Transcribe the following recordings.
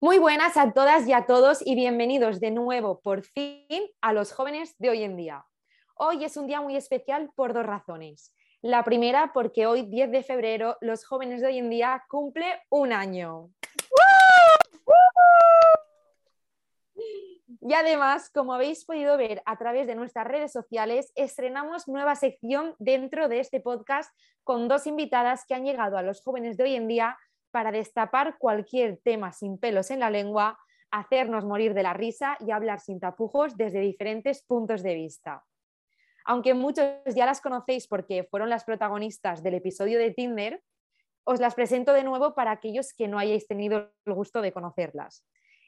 Muy buenas a todas y a todos y bienvenidos de nuevo por fin a los jóvenes de hoy en día. Hoy es un día muy especial por dos razones. La primera porque hoy 10 de febrero los jóvenes de hoy en día cumple un año. Y además, como habéis podido ver a través de nuestras redes sociales, estrenamos nueva sección dentro de este podcast con dos invitadas que han llegado a los jóvenes de hoy en día para destapar cualquier tema sin pelos en la lengua, hacernos morir de la risa y hablar sin tapujos desde diferentes puntos de vista. Aunque muchos ya las conocéis porque fueron las protagonistas del episodio de Tinder, os las presento de nuevo para aquellos que no hayáis tenido el gusto de conocerlas.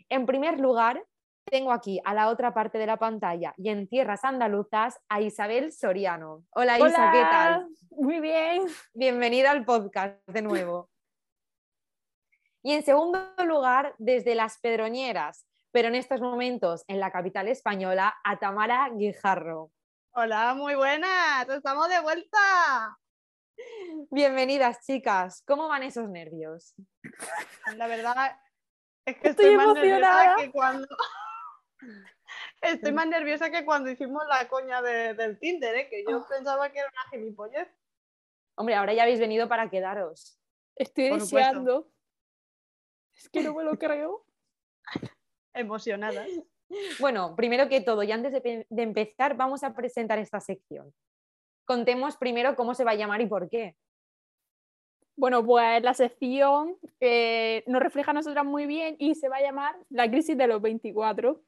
En primer lugar, tengo aquí a la otra parte de la pantalla y en tierras andaluzas a Isabel Soriano. Hola, Isa, ¿qué tal? Muy bien. Bienvenida al podcast de nuevo. Y en segundo lugar, desde las Pedroñeras, pero en estos momentos en la capital española, a Tamara Guijarro. Hola, muy buenas, estamos de vuelta. Bienvenidas, chicas. ¿Cómo van esos nervios? La verdad es que estoy, más nerviosa que cuando. Estoy más nerviosa que cuando hicimos la coña del Tinder, ¿eh? que yo ah. pensaba que era una gilipollez. Hombre, ahora ya habéis venido para quedaros. Estoy deseando. Es que no me lo creo. Emocionada. Bueno, primero que todo, y antes de, empezar, vamos a presentar esta sección. Contemos primero cómo se va a llamar y por qué. Bueno, pues la sección eh, nos refleja a nosotras muy bien y se va a llamar La crisis de los 24.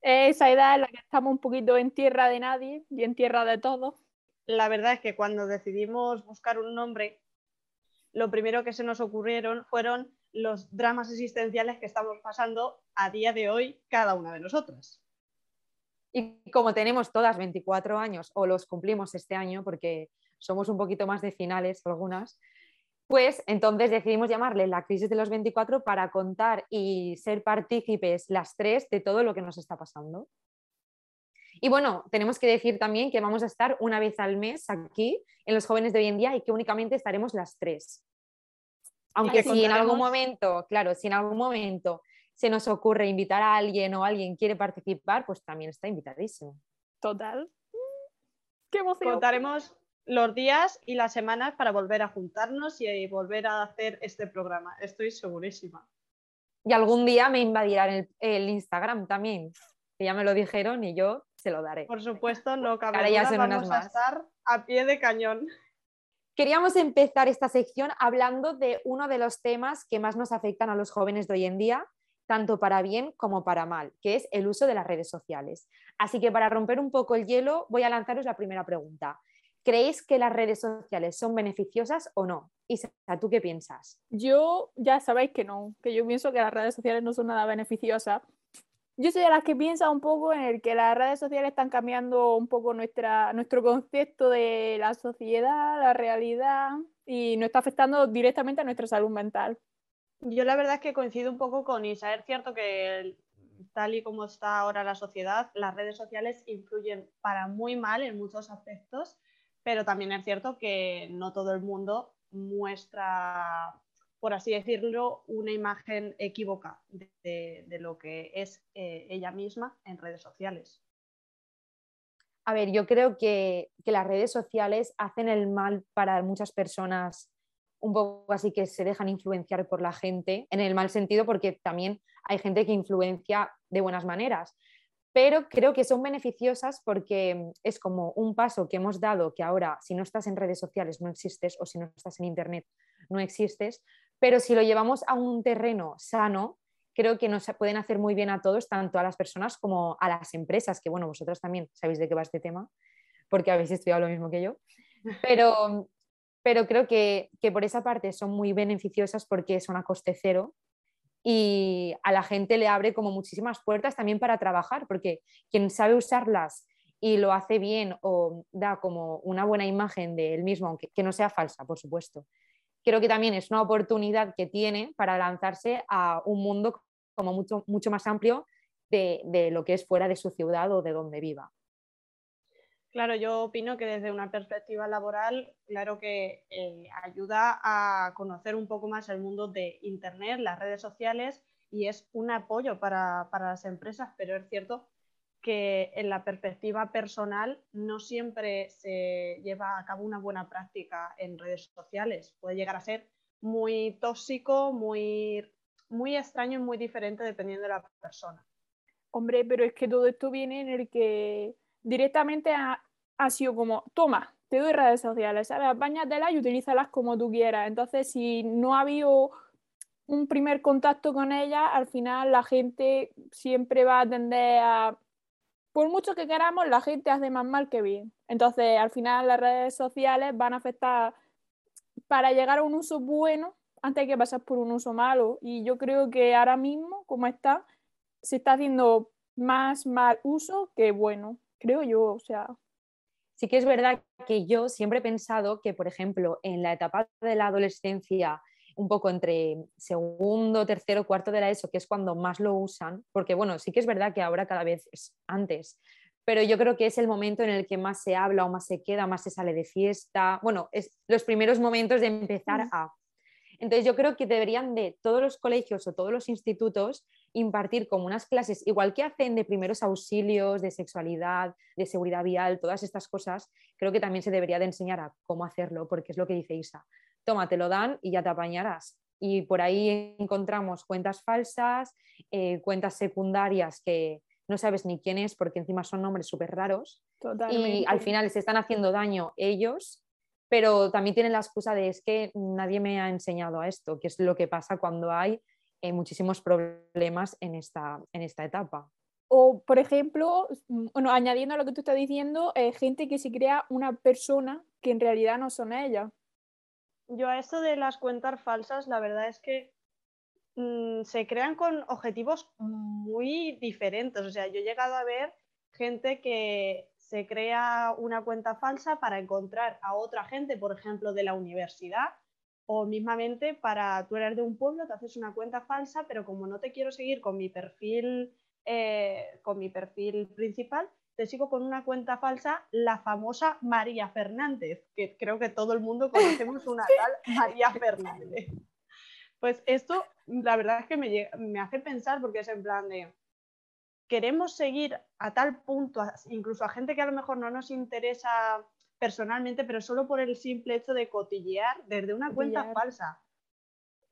Esa edad en la que estamos un poquito en tierra de nadie y en tierra de todos. La verdad es que cuando decidimos buscar un nombre, lo primero que se nos ocurrieron fueron los dramas existenciales que estamos pasando a día de hoy cada una de nosotras. Y como tenemos todas 24 años, o los cumplimos este año, porque somos un poquito más de finales algunas, pues entonces decidimos llamarle la crisis de los 24 para contar y ser partícipes las tres de todo lo que nos está pasando. Y bueno, tenemos que decir también que vamos a estar una vez al mes aquí en los jóvenes de hoy en día y que únicamente estaremos las tres. Aunque si en algún momento, claro, si en algún momento se nos ocurre invitar a alguien o alguien quiere participar, pues también está invitadísimo. Total. Qué emoción. Contaremos los días y las semanas para volver a juntarnos y volver a hacer este programa. Estoy segurísima. Y algún día me invadirán el, Instagram también, que ya me lo dijeron y yo se lo daré. Por supuesto, no cabe Ahora ya vamos a estar a pie de cañón. Queríamos empezar esta sección hablando de uno de los temas que más nos afectan a los jóvenes de hoy en día, tanto para bien como para mal, que es el uso de las redes sociales. Así que para romper un poco el hielo, voy a lanzaros la primera pregunta. ¿Creéis que las redes sociales son beneficiosas o no? Isa, ¿tú qué piensas? Yo ya sabéis que no, que yo pienso que las redes sociales no son nada beneficiosas yo soy de las que piensa un poco en el que las redes sociales están cambiando un poco nuestra, nuestro concepto de la sociedad, la realidad y nos está afectando directamente a nuestra salud mental. Yo la verdad es que coincido un poco con Isa. Es cierto que tal y como está ahora la sociedad, las redes sociales influyen para muy mal en muchos aspectos, pero también es cierto que no todo el mundo muestra por así decirlo, una imagen equívoca de, lo que es eh, ella misma en redes sociales. A ver, yo creo que, las redes sociales hacen el mal para muchas personas un poco así que se dejan influenciar por la gente, en el mal sentido porque también hay gente que influencia de buenas maneras, pero creo que son beneficiosas porque es como un paso que hemos dado que ahora si no estás en redes sociales no existes o si no estás en internet no existes, pero si lo llevamos a un terreno sano, creo que nos pueden hacer muy bien a todos, tanto a las personas como a las empresas, que bueno, vosotros también sabéis de qué va este tema, porque habéis estudiado lo mismo que yo, pero, pero creo que, por esa parte son muy beneficiosas porque son a coste cero y a la gente le abre como muchísimas puertas también para trabajar, porque quien sabe usarlas y lo hace bien o da como una buena imagen de él mismo, aunque que no sea falsa, por supuesto. Creo que también es una oportunidad que tiene para lanzarse a un mundo como mucho, mucho más amplio de, de lo que es fuera de su ciudad o de donde viva. Claro, yo opino que desde una perspectiva laboral, claro que eh, ayuda a conocer un poco más el mundo de Internet, las redes sociales y es un apoyo para, para las empresas, pero es cierto que en la perspectiva personal no siempre se lleva a cabo una buena práctica en redes sociales. Puede llegar a ser muy tóxico, muy, muy extraño y muy diferente dependiendo de la persona. Hombre, pero es que todo esto viene en el que directamente ha, ha sido como, toma, te doy redes sociales, ¿sabes? Báñatelas y utilízalas como tú quieras. Entonces, si no ha habido un primer contacto con ellas, al final la gente siempre va a tender a por mucho que queramos, la gente hace más mal que bien. Entonces, al final, las redes sociales van a afectar para llegar a un uso bueno antes de que pasar por un uso malo. Y yo creo que ahora mismo, como está, se está haciendo más mal uso que bueno, creo yo. O sea. Sí que es verdad que yo siempre he pensado que, por ejemplo, en la etapa de la adolescencia un poco entre segundo, tercero, cuarto de la ESO, que es cuando más lo usan, porque bueno, sí que es verdad que ahora cada vez es antes, pero yo creo que es el momento en el que más se habla o más se queda, más se sale de fiesta, bueno, es los primeros momentos de empezar a... Entonces yo creo que deberían de todos los colegios o todos los institutos impartir como unas clases, igual que hacen de primeros auxilios, de sexualidad, de seguridad vial, todas estas cosas, creo que también se debería de enseñar a cómo hacerlo, porque es lo que dice Isa toma, te lo dan y ya te apañarás. Y por ahí encontramos cuentas falsas, eh, cuentas secundarias que no sabes ni quién es porque encima son nombres súper raros. Y al final se están haciendo daño ellos, pero también tienen la excusa de es que nadie me ha enseñado a esto, que es lo que pasa cuando hay eh, muchísimos problemas en esta, en esta etapa. O, por ejemplo, bueno, añadiendo a lo que tú estás diciendo, eh, gente que se crea una persona que en realidad no son ellas yo a esto de las cuentas falsas, la verdad es que mm, se crean con objetivos muy diferentes. O sea, yo he llegado a ver gente que se crea una cuenta falsa para encontrar a otra gente, por ejemplo, de la universidad, o mismamente para tú eres de un pueblo, te haces una cuenta falsa, pero como no te quiero seguir con mi perfil, eh, con mi perfil principal, te sigo con una cuenta falsa, la famosa María Fernández, que creo que todo el mundo conocemos una tal María Fernández. Pues esto, la verdad es que me, me hace pensar porque es en plan de, queremos seguir a tal punto, incluso a gente que a lo mejor no nos interesa personalmente, pero solo por el simple hecho de cotillear desde una cuenta falsa.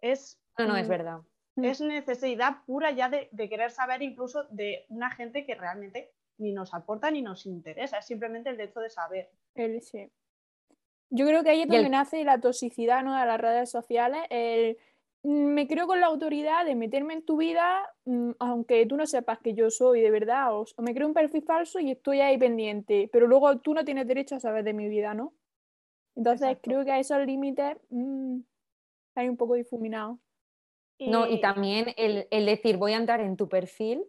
Es, no, no, es verdad. Es necesidad pura ya de, de, querer saber incluso de una gente que realmente ni nos aporta ni nos interesa, es simplemente el hecho de saber. El, sí. Yo creo que ahí es donde nace la toxicidad ¿no? de las redes sociales. El, mm, me creo con la autoridad de meterme en tu vida, mm, aunque tú no sepas que yo soy de verdad, o, me creo un perfil falso y estoy ahí pendiente, pero luego tú no tienes derecho a saber de mi vida, ¿no? Entonces creo que a esos límites mm, hay un poco difuminado. No, y también el, el, decir voy a entrar en tu perfil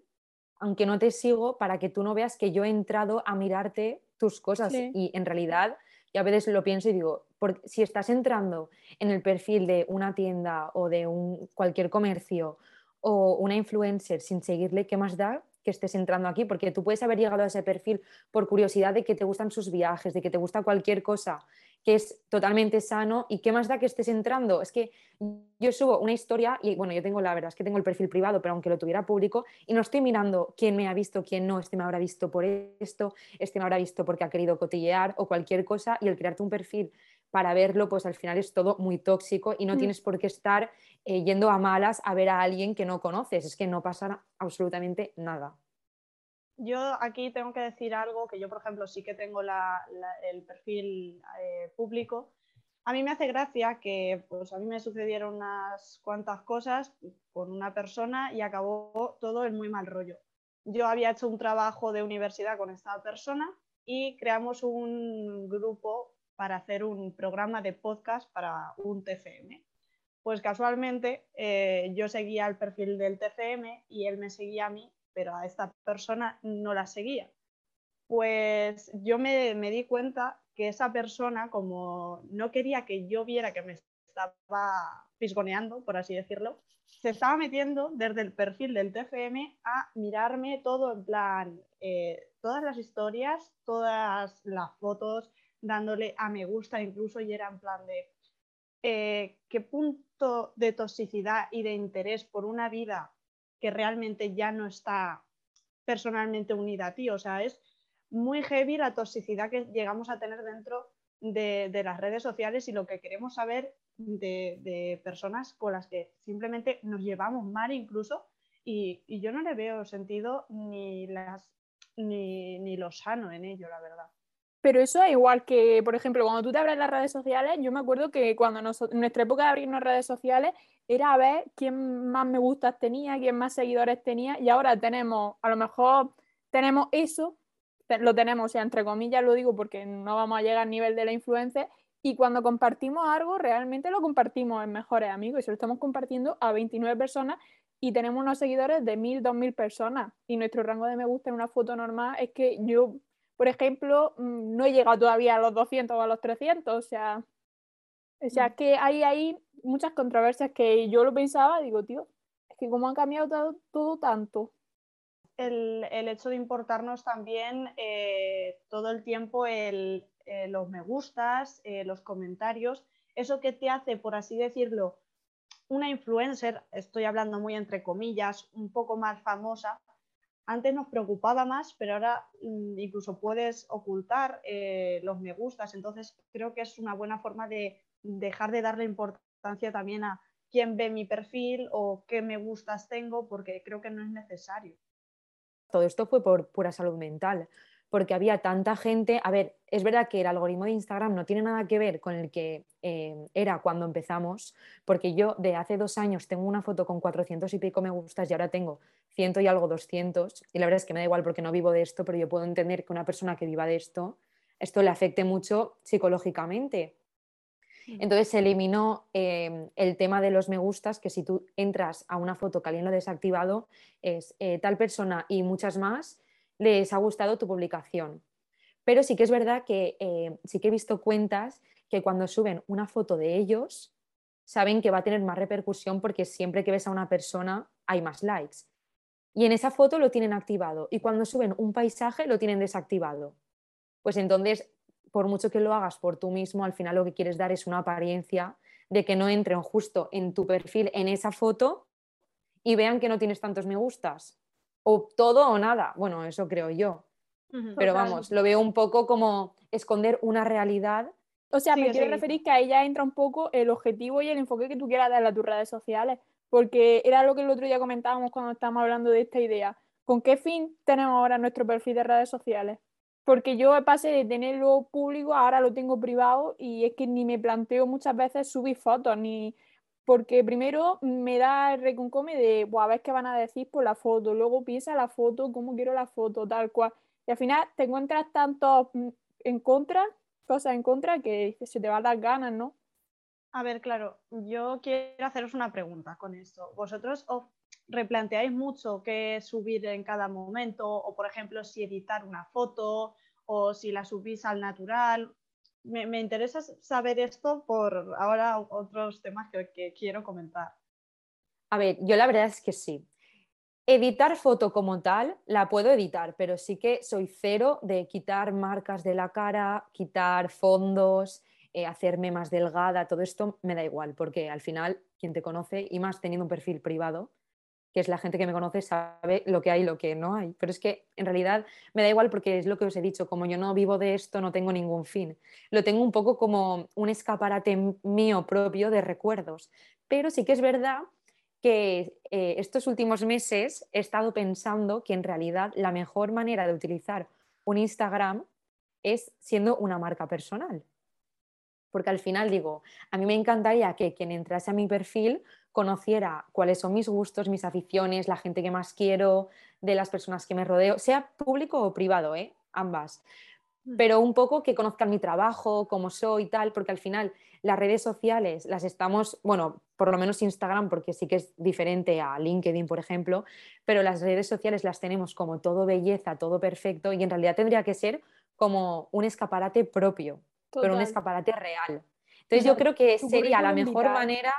aunque no te sigo, para que tú no veas que yo he entrado a mirarte tus cosas. Y en realidad, yo a veces lo pienso y digo, porque si estás entrando en el perfil de una tienda o de un, cualquier comercio o una influencer sin seguirle, ¿qué más da que estés entrando aquí? Porque tú puedes haber llegado a ese perfil por curiosidad de que te gustan sus viajes, de que te gusta cualquier cosa que es totalmente sano y qué más da que estés entrando. Es que yo subo una historia y bueno, yo tengo la verdad es que tengo el perfil privado, pero aunque lo tuviera público y no estoy mirando quién me ha visto, quién no, este me habrá visto por esto, este me habrá visto porque ha querido cotillear o cualquier cosa y el crearte un perfil para verlo, pues al final es todo muy tóxico y no mm. tienes por qué estar eh, yendo a malas a ver a alguien que no conoces, es que no pasa absolutamente nada. Yo aquí tengo que decir algo que yo, por ejemplo, sí que tengo el perfil eh, público. A mí me hace gracia que pues, a mí me sucedieron unas cuantas cosas con una persona y acabó todo en muy mal rollo. Yo había hecho un trabajo de universidad con esta persona y creamos un grupo para hacer un programa de podcast para un TFM. Pues casualmente eh, yo seguía el perfil del TCM y él me seguía a mí, pero a esta persona no la seguía. Pues yo me, me di cuenta que esa persona, como no quería que yo viera que me estaba pisgoneando, por así decirlo, se estaba metiendo desde el perfil del TFM a mirarme todo en plan, eh, todas las historias, todas las fotos, dándole a me gusta incluso y era en plan de eh, qué punto de toxicidad y de interés por una vida que realmente ya no está personalmente unida a ti. O sea, es muy heavy la toxicidad que llegamos a tener dentro de, las redes sociales y lo que queremos saber de, personas con las que simplemente nos llevamos mal incluso y, yo no le veo sentido ni, las, ni, ni lo sano en ello, la verdad. Pero eso es igual que, por ejemplo, cuando tú te abres las redes sociales, yo me acuerdo que cuando en nuestra época de abrirnos redes sociales era a ver quién más me gustas tenía, quién más seguidores tenía, y ahora tenemos, a lo mejor tenemos eso, lo tenemos, o sea, entre comillas lo digo porque no vamos a llegar al nivel de la influencia, y cuando compartimos algo, realmente lo compartimos en mejores amigos, y se lo estamos compartiendo a 29 personas y tenemos unos seguidores de 1000, 2000 personas, y nuestro rango de me gusta en una foto normal es que yo por ejemplo, mm, no he llegado todavía a los 200 o a los 300, o sea, o sea mm. que hay ahí muchas controversias que yo lo pensaba, digo, tío, es que cómo han cambiado todo, tanto. El, hecho de importarnos también eh, todo el tiempo el, eh, los me gustas, eh, los comentarios, eso que te hace, por así decirlo, una influencer, estoy hablando muy entre comillas, un poco más famosa, antes nos preocupaba más, pero ahora mm, incluso puedes ocultar eh, los me gustas. Entonces creo que es una buena forma de dejar de darle importancia también a quién ve mi perfil o qué me gustas tengo, porque creo que no es necesario. Todo esto fue por pura salud mental porque había tanta gente. A ver, es verdad que el algoritmo de Instagram no tiene nada que ver con el que eh, era cuando empezamos, porque yo de hace dos años tengo una foto con 400 y pico me gustas y ahora tengo ciento y algo 200. Y la verdad es que me da igual porque no vivo de esto, pero yo puedo entender que una persona que viva de esto, esto le afecte mucho psicológicamente. Entonces se eliminó eh, el tema de los me gustas, que si tú entras a una foto que alguien lo ha desactivado, es eh, tal persona y muchas más les ha gustado tu publicación. Pero sí que es verdad que eh, sí que he visto cuentas que cuando suben una foto de ellos, saben que va a tener más repercusión porque siempre que ves a una persona hay más likes. Y en esa foto lo tienen activado y cuando suben un paisaje lo tienen desactivado. Pues entonces, por mucho que lo hagas por tú mismo, al final lo que quieres dar es una apariencia de que no entren justo en tu perfil en esa foto y vean que no tienes tantos me gustas o todo o nada. Bueno, eso creo yo. Pero vamos, lo veo un poco como esconder una realidad. O sea, me quiero referir que ahí ya entra un poco el objetivo y el enfoque que tú quieras darle a tus redes sociales, porque era lo que el otro día comentábamos cuando estábamos hablando de esta idea. ¿Con qué fin tenemos ahora nuestro perfil de redes sociales? Porque yo pasé de tenerlo público, ahora lo tengo privado y es que ni me planteo muchas veces subir fotos, ni, porque primero me da el reconcome de, a ver qué van a decir por la foto, luego piensa la foto, cómo quiero la foto, tal cual. Y al final te encuentras tanto mm, en contra, cosas en contra, que se te va a dar ganas, ¿no? A ver, claro, yo quiero haceros una pregunta con esto. ¿Vosotros os replanteáis mucho qué subir en cada momento? O, por ejemplo, si editar una foto o si la subís al natural me, interesa saber esto por ahora otros temas que, quiero comentar. A ver, yo la verdad es que sí. Editar foto como tal la puedo editar, pero sí que soy cero de quitar marcas de la cara, quitar fondos, eh, hacerme más delgada, todo esto me da igual, porque al final quien te conoce, y más teniendo un perfil privado, que es la gente que me conoce, sabe lo que hay y lo que no hay. Pero es que en realidad me da igual porque es lo que os he dicho, como yo no vivo de esto, no tengo ningún fin. Lo tengo un poco como un escaparate mío propio de recuerdos. Pero sí que es verdad que eh, estos últimos meses he estado pensando que en realidad la mejor manera de utilizar un Instagram es siendo una marca personal. Porque al final digo, a mí me encantaría que quien entrase a mi perfil conociera cuáles son mis gustos, mis aficiones, la gente que más quiero, de las personas que me rodeo, sea público o privado, ¿eh? ambas. Mm. pero un poco que conozcan mi trabajo, cómo soy y tal, porque al final las redes sociales las estamos, bueno, por lo menos Instagram, porque sí que es diferente a LinkedIn, por ejemplo, pero las redes sociales las tenemos como todo belleza, todo perfecto, y en realidad tendría que ser como un escaparate propio, pero un Total. escaparate real. Entonces yo Total. creo que sería la mejor vital. manera,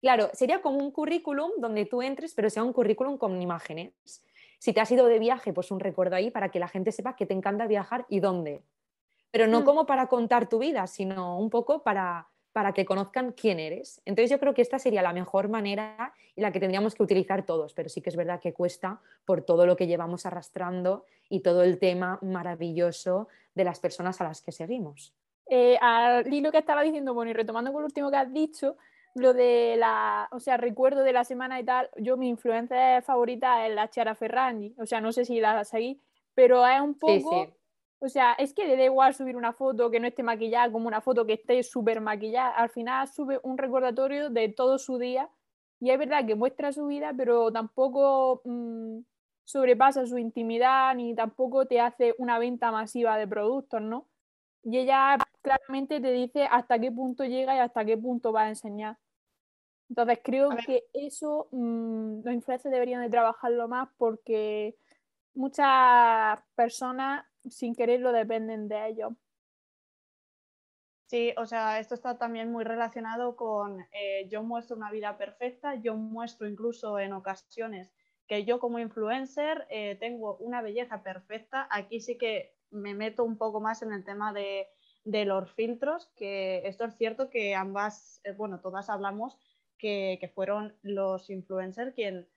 claro, sería como un currículum donde tú entres, pero sea un currículum con imágenes. Si te has ido de viaje, pues un recuerdo ahí para que la gente sepa que te encanta viajar y dónde. Pero no Mm. como para contar tu vida, sino un poco para, para que conozcan quién eres. Entonces yo creo que esta sería la mejor manera y la que tendríamos que utilizar todos, pero sí que es verdad que cuesta por todo lo que llevamos arrastrando y todo el tema maravilloso de las personas a las que seguimos. Eh, al hilo que estaba diciendo, bueno, y retomando con lo último que has dicho, lo de la, o sea, recuerdo de la semana y tal, yo mi influencia favorita es la Chiara Ferragni, o sea, no sé si la seguís, pero es un Sí, poco, sí. o sea, es que le da igual subir una foto que no esté maquillada como una foto que esté súper maquillada, al final sube un recordatorio de todo su día y es verdad que muestra su vida, pero tampoco mm, sobrepasa su intimidad ni tampoco te hace una venta masiva de productos, ¿no? Y ella claramente te dice hasta qué punto llega y hasta qué punto va a enseñar. Entonces creo que eso mm, los influencers deberían de trabajarlo más porque muchas personas sin quererlo dependen de ellos. Sí, o sea, esto está también muy relacionado con eh, yo muestro una vida perfecta, yo muestro incluso en ocasiones que yo como influencer eh, tengo una belleza perfecta. Aquí sí que me meto un poco más en el tema de, de los filtros, que esto es cierto que ambas, eh, bueno, todas hablamos que, que fueron los influencers quien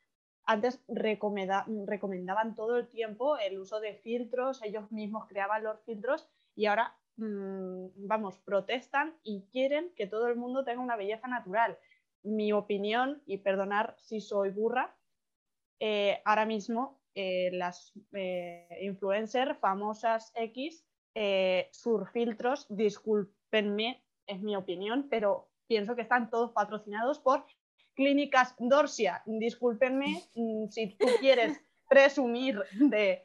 antes recomenda- recomendaban todo el tiempo el uso de filtros, ellos mismos creaban los filtros y ahora, mm, vamos, protestan y quieren que todo el mundo tenga una belleza natural. Mi opinión, y perdonar si soy burra, eh, ahora mismo eh, las influencers famosas X, eh, sus filtros, discúlpenme, es mi opinión, pero pienso que están todos patrocinados por Clínicas Dorsia. Discúlpenme mm, si tú quieres presumir de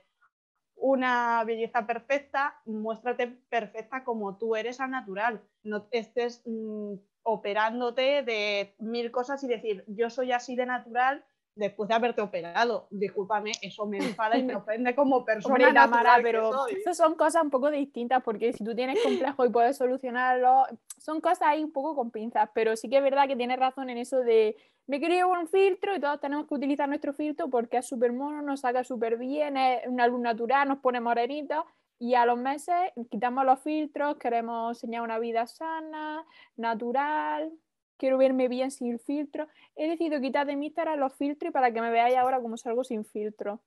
una belleza perfecta, muéstrate perfecta como tú eres al natural. No estés mm, operándote de mil cosas y decir, yo soy así de natural después de haberte operado. Discúlpame, eso me enfada y me ofende como persona Hombre, Tamara, pero esas son cosas un poco distintas porque si tú tienes complejo y puedes solucionarlo, son cosas ahí un poco con pinzas, pero sí que es verdad que tienes razón en eso de me quiero llevar un filtro y todos tenemos que utilizar nuestro filtro porque es súper mono, nos saca súper bien, es una luz natural, nos pone morenitos y a los meses quitamos los filtros, queremos enseñar una vida sana, natural, quiero verme bien sin filtro. He decidido quitar de mi Instagram los filtros para que me veáis ahora como salgo sin filtro.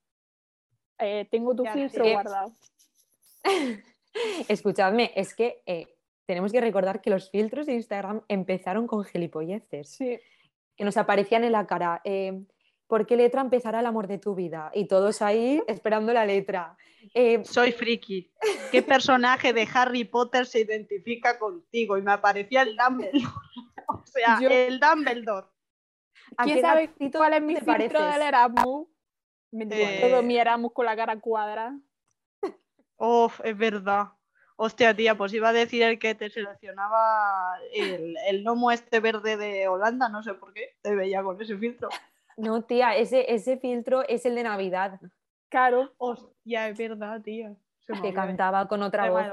Eh, tengo tu Ya, filtro guardado. Escuchadme, es que eh, tenemos que recordar que los filtros de Instagram empezaron con gilipolleces. Sí. que nos aparecían en la cara. eh, ¿Por qué letra empezará el amor de tu vida? Y todos ahí esperando la letra. Eh, Soy friki. ¿Qué personaje de Harry Potter se identifica contigo? Y me aparecía el Dumbledore. o sea, Yo- el Dumbledore. ¿a ¿Quién sabe cuál es mi filtro pareces? del Erasmus? Eh, todo mi Erasmus con la cara cuadra. Uf, es verdad. Hostia, tía, pues iba a decir el que te seleccionaba el, el gnomo este verde de Holanda, no sé por qué, te veía con ese filtro. No, tía, ese, ese filtro es el de Navidad, Claro. Hostia, es verdad, tía. Se que cantaba con otra voz.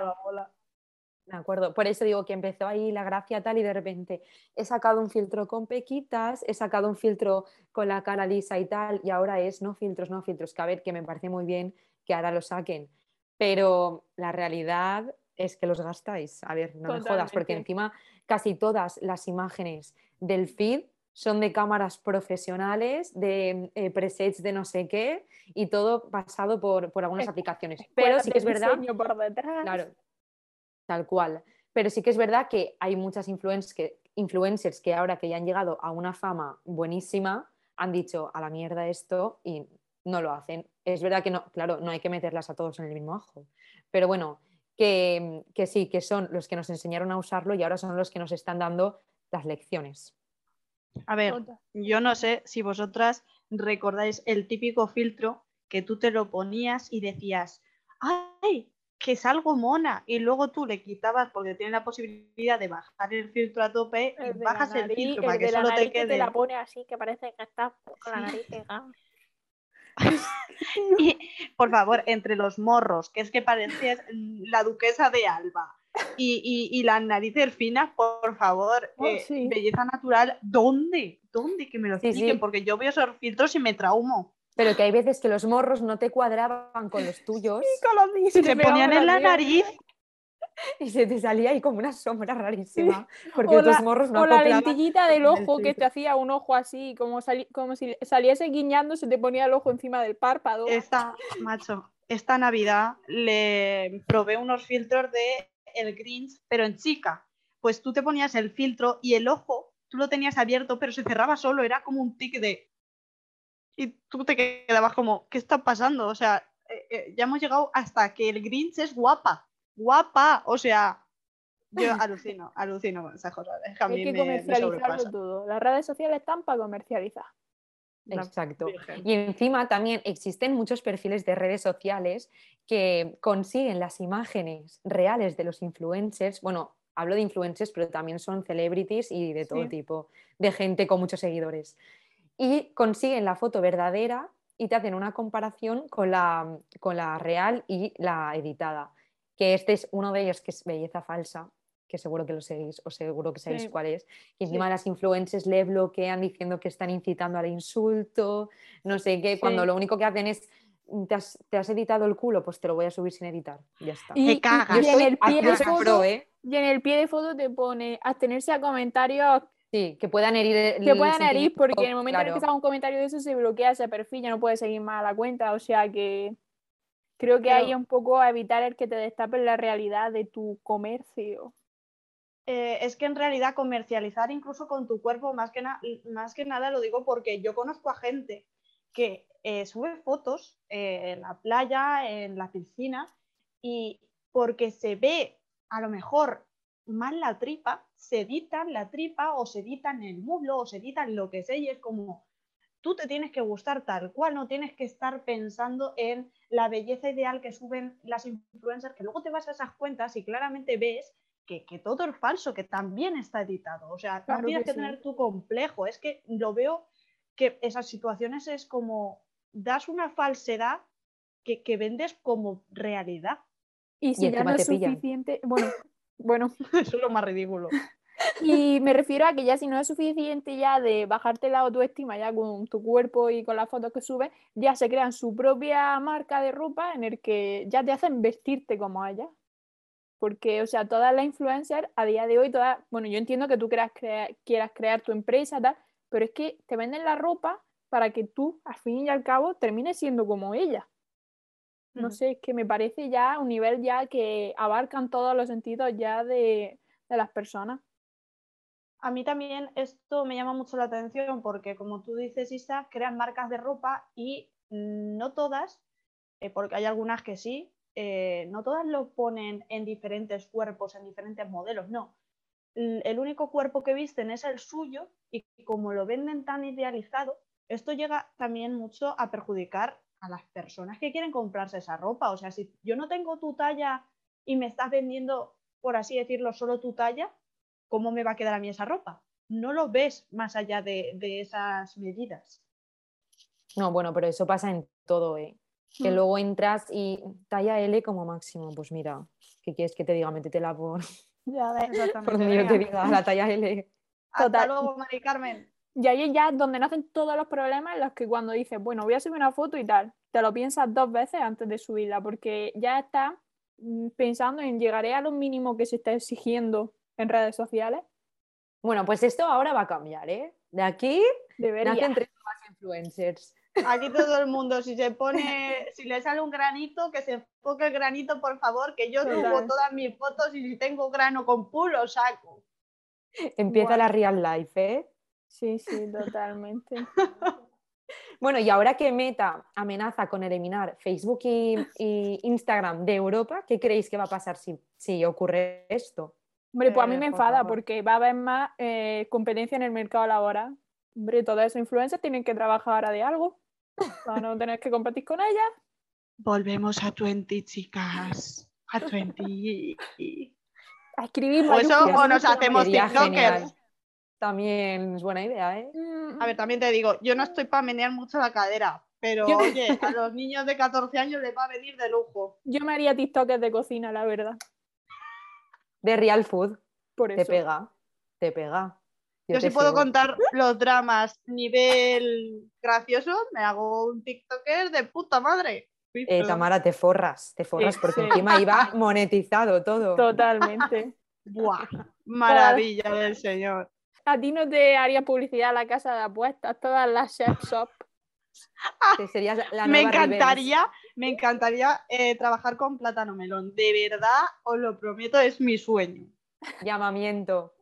Me acuerdo. Por eso digo que empezó ahí la gracia tal y de repente he sacado un filtro con pequitas, he sacado un filtro con la cara lisa y tal, y ahora es no filtros, no filtros, que a ver, que me parece muy bien que ahora lo saquen. Pero la realidad es que los gastáis. A ver, no me jodas, porque encima casi todas las imágenes del feed son de cámaras profesionales, de eh, presets de no sé qué, y todo pasado por, por algunas Es- aplicaciones. Pero sí que es verdad por detrás. Claro, tal cual. Pero sí que es verdad que hay muchas influencers que, influencers que ahora que ya han llegado a una fama buenísima, han dicho a la mierda esto y no lo hacen. Es verdad que no, claro, no hay que meterlas a todos en el mismo ajo. Pero bueno, que, que sí, que son los que nos enseñaron a usarlo y ahora son los que nos están dando las lecciones. A ver, yo no sé si vosotras recordáis el típico filtro que tú te lo ponías y decías, ¡ay! que es algo mona y luego tú le quitabas porque tiene la posibilidad de bajar el filtro a tope y bajas el filtro para que solo te quede. te la pone así que parece que está con la nariz pegada. y por favor, entre los morros, que es que parecías la duquesa de Alba y, y, las narices finas, por favor, Oh, eh, sí. belleza natural, ¿dónde? ¿Dónde que me lo expliquen? sí. Porque yo veo esos filtros y me traumo. Pero que hay veces que los morros no te cuadraban con los tuyos Con los dientes, Se te ponían en la nariz y se te salía ahí como una sombra rarísima. Porque O tus la- morros no o la lentillita del ojo que te hacía un ojo así, como, sali- como si saliese guiñando, se te ponía el ojo encima del párpado. Esta, macho, esta Navidad le probé unos filtros de el Grinch, pero en chica. Pues tú te ponías el filtro y el ojo, tú lo tenías abierto, pero se cerraba solo, era como un tic de... Y tú te quedabas como, ¿qué está pasando? O sea, eh, eh, ya hemos llegado hasta que el Grinch es guapa, guapa, o sea, yo alucino, alucino con esas cosas. Es que a mí Hay que me- me comercializarlo todo. Las redes sociales están para comercializar. Exacto. Y encima también existen muchos perfiles de redes sociales que consiguen las imágenes reales de los influencers. Bueno, hablo de influencers, pero también son celebrities y de todo Sí. tipo, de gente con muchos seguidores. Y consiguen la foto verdadera y te hacen una comparación con la, con la real y la editada. Que este es uno de ellos que es belleza falsa, que seguro que lo seguís o seguro que sabéis Sí. cuál es. Y Sí. encima las influencers le bloquean diciendo que están incitando al insulto, no sé qué, cuando Sí. lo único que hacen es, ¿te has, te has editado el culo? Pues te lo voy a subir sin editar. Ya está. Y, cagas. y en el pie de foto, pro, ¿eh? y en el pie de foto te pone abstenerse a comentarios Sí, que puedan herir el que puedan herir, porque en el momento en el claro. que se haga un comentario de eso se bloquea ese perfil, ya no puede seguir más a la cuenta. O sea que creo que hay Pero- un poco a evitar el que te destapen la realidad de tu comercio. Eh, es que en realidad comercializar incluso con tu cuerpo, más que, más que nada lo digo porque yo conozco a gente que eh, sube fotos eh, en la playa, en la piscina, y porque se ve a lo mejor mal la tripa, se editan la tripa o se editan el muslo o se editan lo que sea y es como, tú te tienes que gustar tal cual, no tienes que estar pensando en la belleza ideal que suben las influencers, que luego te vas a esas cuentas y claramente ves que, que todo es falso, que también está editado. O sea, Claro no tienes que que, sí. tener tu complejo. Es que lo veo que esas situaciones es como das una falsedad que, que vendes como realidad. Y si ya no es pillan. suficiente, bueno, bueno, Eso es lo más ridículo. y me refiero a que ya si no es suficiente ya de bajarte la autoestima ya con tu cuerpo y con las fotos que subes, ya se crean su propia marca de ropa en el que ya te hacen vestirte como ella. Porque, o sea, todas las influencers a día de hoy, todas, bueno, yo entiendo que tú quieras, crea- quieras crear tu empresa, tal, pero es que te venden la ropa para que tú, al fin y al cabo, termines siendo como ella. No sé, es que me parece ya un nivel ya que abarcan todos los sentidos ya de, de las personas. A mí también esto me llama mucho la atención porque, como tú dices, Isa, crean marcas de ropa y no todas, eh, porque hay algunas que sí, eh, no todas lo ponen en diferentes cuerpos, en diferentes modelos, no. El único cuerpo que visten es el suyo y como lo venden tan idealizado, esto llega también mucho a perjudicar a las personas que quieren comprarse esa ropa. O sea, si yo no tengo tu talla y me estás vendiendo, por así decirlo, solo tu talla, ¿cómo me va a quedar a mí esa ropa? No lo ves más allá de, de esas medidas. No, bueno, pero eso pasa en todo, ¿eh? Que Mm. luego entras y talla L como máximo. Pues mira, ¿qué quieres que te diga? Métetela por, Ya ves. por donde yo te diga, la talla L. Hasta Total. luego, Mari Carmen. Y ahí es ya donde nacen todos los problemas en los que cuando dices, bueno, voy a subir una foto y tal, te lo piensas dos veces antes de subirla, porque ya estás mm, pensando en llegaré a lo mínimo que se está exigiendo en redes sociales. Bueno, pues esto ahora va a cambiar, ¿eh? De aquí Debería. nacen tres nuevas influencers. Aquí todo el mundo, si se pone, si le sale un granito, que se enfoque el granito, por favor, que yo subo todas mis fotos y si tengo grano con pulo, saco. Empieza la real life, ¿eh? Sí, sí, totalmente. Bueno, y ahora que Meta amenaza con eliminar Facebook y, y Instagram de Europa, ¿qué creéis que va a pasar si, si ocurre esto? Hombre, pues a mí Eh, me enfada porque va a haber más eh, competencia en el mercado laboral. Hombre, todas esas influencers tienen que trabajar ahora de algo para no tener que competir con ellas. Volvemos a 20, chicas. A 20. A escribir O eso, o nos hacemos TikTokers. También es buena idea, ¿eh? A ver, también te digo, yo no estoy para menear mucho la cadera, pero oye, a los niños de 14 años les va a venir de lujo. Yo me haría TikTokers de cocina, la verdad. De real food. Por Te eso. pega. Te pega. Yo, sí puedo contar los dramas nivel gracioso, me hago un TikToker de puta madre. Eh. Tamara, te forras, te forras, Sí, porque sí. encima iba monetizado todo. Totalmente. Buah, maravilla del señor. A ti no te haría publicidad la casa de apuestas, todas las chef shop. Me encantaría, me encantaría eh, trabajar con Plátano Melón. De verdad, os lo prometo, es mi sueño. Llamamiento.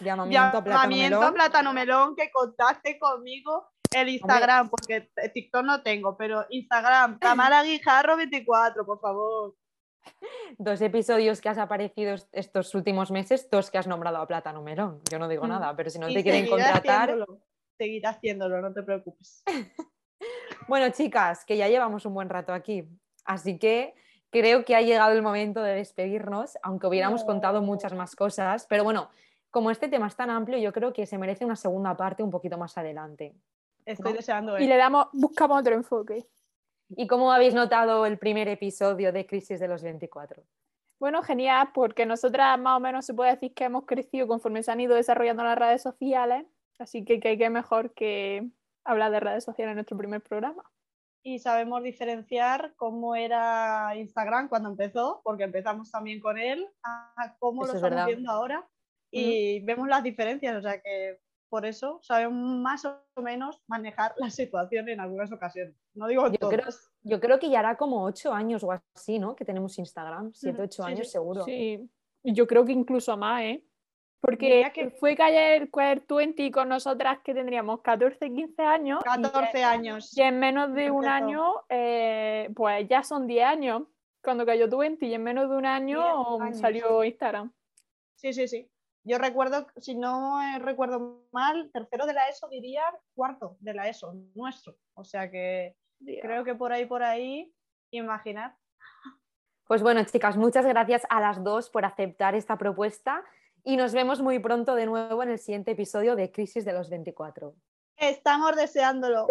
Llamamiento Llamamiento a. Plátano Melón que contacte conmigo el Instagram, porque eh, TikTok no tengo, pero Instagram, Tamara Guijarro 24, por favor. Dos episodios que has aparecido est- estos últimos meses, dos que has nombrado a Plátano Melón. Yo no digo Mm. nada, pero si no Y te quieren contratar. haciéndolo, Seguiré haciéndolo, no te preocupes. Bueno, chicas, que ya llevamos un buen rato aquí. Así que creo que ha llegado el momento de despedirnos, aunque hubiéramos contado muchas más cosas. Pero bueno, como este tema es tan amplio, yo creo que se merece una segunda parte un poquito más adelante. Estoy ¿No? deseando Y ver. le damos, buscamos otro enfoque. ¿Y cómo habéis notado el primer episodio de Crisis de los 24? Bueno, genial, porque nosotras más o menos se puede decir que hemos crecido conforme se han ido desarrollando las redes sociales, así que que qué mejor que hablar de redes sociales en nuestro primer programa. Y sabemos diferenciar cómo era Instagram cuando empezó, porque empezamos también con él, a cómo Eso lo es estamos verdad. viendo ahora. Y vemos las diferencias, o sea que por eso sabemos más o menos manejar la situación en algunas ocasiones. No digo Yo creo, yo creo que ya hará como ocho años o así, ¿no? Que tenemos Instagram, siete, ocho sí, años sí. seguro. Sí, y yo creo que incluso más, ¿eh? Porque Diría que- fue que ayer Queer 20 con nosotras que tendríamos 14, 15 años. y 14 años. Y en menos de un año, eh, pues ya son 10 años. Cuando cayó 20 y en menos de un año 10 años. salió Instagram. Sí, sí, sí. Yo recuerdo, si no recuerdo mal, tercero de la ESO diría cuarto de la ESO, nuestro. O sea que creo que por ahí, por ahí, imaginar. Pues bueno, chicas, muchas gracias a las dos por aceptar esta propuesta y nos vemos muy pronto de nuevo en el siguiente episodio de Crisis de los 24. Estamos deseándolo.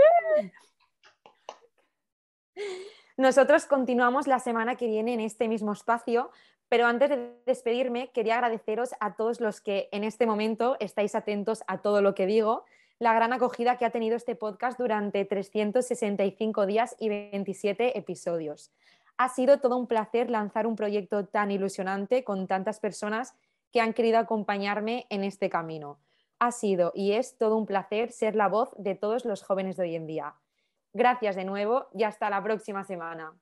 Nosotros continuamos la semana que viene en este mismo espacio, pero antes de despedirme quería agradeceros a todos los que en este momento estáis atentos a todo lo que digo, la gran acogida que ha tenido este podcast durante 365 días y 27 episodios. Ha sido todo un placer lanzar un proyecto tan ilusionante con tantas personas que han querido acompañarme en este camino. Ha sido y es todo un placer ser la voz de todos los jóvenes de hoy en día. Gracias de nuevo y hasta la próxima semana.